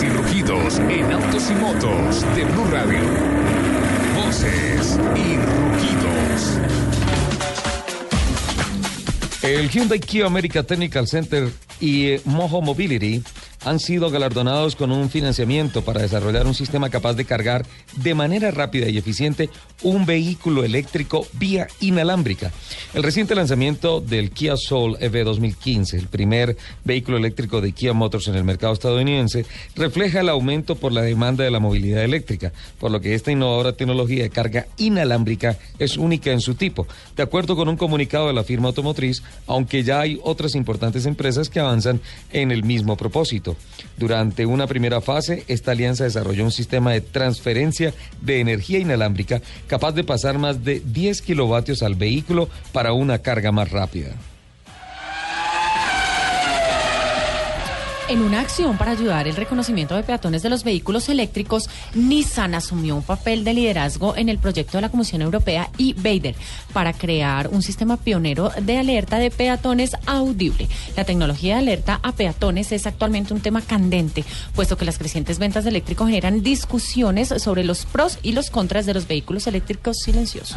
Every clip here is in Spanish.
Y rugidos en autos y motos de Blue Radio. Voces y rugidos. El Hyundai Kia America Technical Center y Mojo Mobility han sido galardonados con un financiamiento para desarrollar un sistema capaz de cargar de manera rápida y eficiente un vehículo eléctrico vía inalámbrica. El reciente lanzamiento del Kia Soul EV 2015, el primer vehículo eléctrico de Kia Motors en el mercado estadounidense, refleja el aumento por la demanda de la movilidad eléctrica, por lo que esta innovadora tecnología de carga inalámbrica es única en su tipo. De acuerdo con un comunicado de la firma automotriz, aunque ya hay otras importantes empresas que avanzan en el mismo propósito. Durante una primera fase, esta alianza desarrolló un sistema de transferencia de energía inalámbrica capaz de pasar más de 10 kilovatios al vehículo para una carga más rápida. En una acción para ayudar el reconocimiento de peatones de los vehículos eléctricos, Nissan asumió un papel de liderazgo en el proyecto de la Comisión Europea y Bader para crear un sistema pionero de alerta de peatones audible. La tecnología de alerta a peatones es actualmente un tema candente, puesto que las crecientes ventas de eléctricos generan discusiones sobre los pros y los contras de los vehículos eléctricos silenciosos.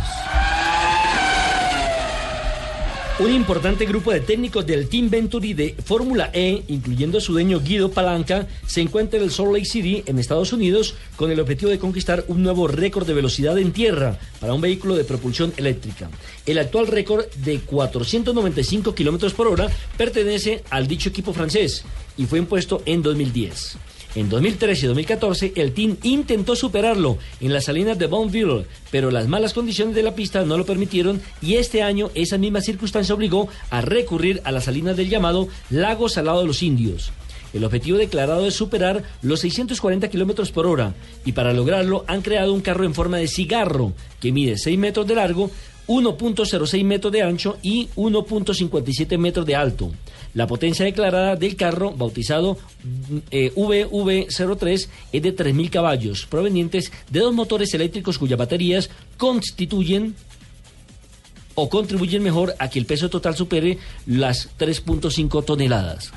Un importante grupo de técnicos del Team Venturi de Fórmula E, incluyendo a su dueño Guido Palanca, se encuentra en el Salt Lake City, en Estados Unidos, con el objetivo de conquistar un nuevo récord de velocidad en tierra para un vehículo de propulsión eléctrica. El actual récord de 495 kilómetros por hora pertenece al dicho equipo francés y fue impuesto en 2010. En 2013 y 2014, el team intentó superarlo en las salinas de Bonneville, pero las malas condiciones de la pista no lo permitieron y este año esa misma circunstancia obligó a recurrir a las salinas del llamado Lago Salado de los Indios. El objetivo declarado es superar los 640 kilómetros por hora y para lograrlo han creado un carro en forma de cigarro que mide 6 metros de largo, 1.06 metros de ancho y 1.57 metros de alto. La potencia declarada del carro, bautizado eh, VV03, es de 3.000 caballos, provenientes de dos motores eléctricos cuyas baterías constituyen o contribuyen mejor a que el peso total supere las 3.5 toneladas.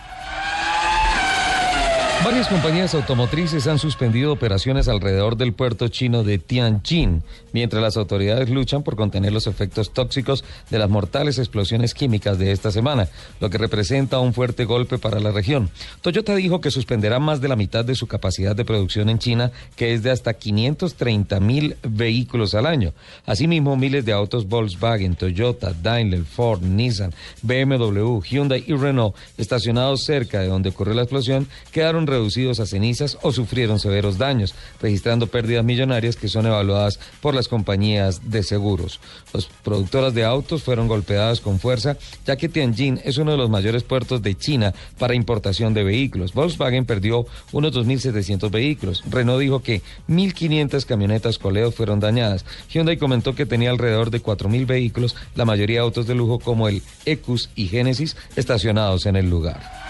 Varias compañías automotrices han suspendido operaciones alrededor del puerto chino de Tianjin, mientras las autoridades luchan por contener los efectos tóxicos de las mortales explosiones químicas de esta semana, lo que representa un fuerte golpe para la región. Toyota dijo que suspenderá más de la mitad de su capacidad de producción en China, que es de hasta 530 mil vehículos al año. Asimismo, miles de autos Volkswagen, Toyota, Daimler, Ford, Nissan, BMW, Hyundai y Renault estacionados cerca de donde ocurrió la explosión quedaron reducidos a cenizas o sufrieron severos daños, registrando pérdidas millonarias que son evaluadas por las compañías de seguros. Las productoras de autos fueron golpeadas con fuerza, ya que Tianjin es uno de los mayores puertos de China para importación de vehículos. Volkswagen perdió unos 2.700 vehículos. Renault dijo que 1.500 camionetas coleos fueron dañadas. Hyundai comentó que tenía alrededor de 4.000 vehículos, la mayoría autos de lujo como el Ecus y Genesis, estacionados en el lugar.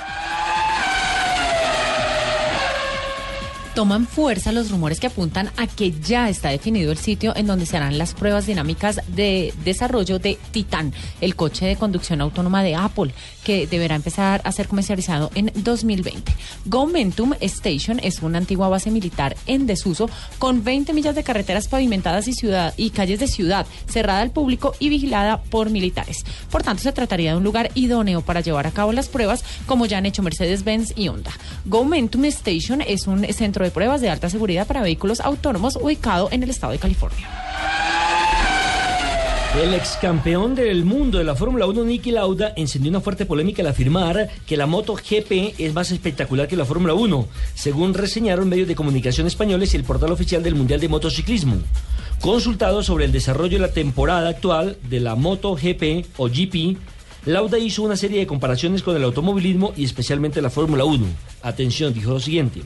Toman fuerza los rumores que apuntan a que ya está definido el sitio en donde se harán las pruebas dinámicas de desarrollo de Titan, el coche de conducción autónoma de Apple, que deberá empezar a ser comercializado en 2020. Momentum Station es una antigua base militar en desuso con 20 millas de carreteras pavimentadas y, ciudad, y calles de ciudad, cerrada al público y vigilada por militares. Por tanto, se trataría de un lugar idóneo para llevar a cabo las pruebas, como ya han hecho Mercedes-Benz y Honda. Momentum Station es un centro de pruebas de alta seguridad para vehículos autónomos ubicado en el estado de California. El ex campeón del mundo de la Fórmula 1, Niki Lauda, encendió una fuerte polémica al afirmar que la moto GP es más espectacular que la Fórmula 1, según reseñaron medios de comunicación españoles y el portal oficial del Mundial de Motociclismo. Consultado sobre el desarrollo de la temporada actual de la Moto GP o GP, Lauda hizo una serie de comparaciones con el automovilismo y especialmente la Fórmula 1. Atención, dijo lo siguiente.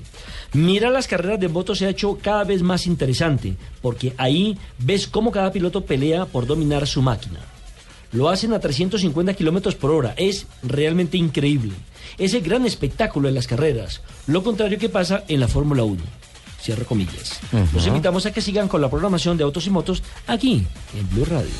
Mira las carreras de moto se ha hecho cada vez más interesante, porque ahí ves cómo cada piloto pelea por dominar su máquina. Lo hacen a 350 kilómetros por hora. Es realmente increíble. Es el gran espectáculo en las carreras. Lo contrario que pasa en la Fórmula 1. Cierro comillas. Los invitamos a que sigan con la programación de Autos y Motos aquí en Blue Radio.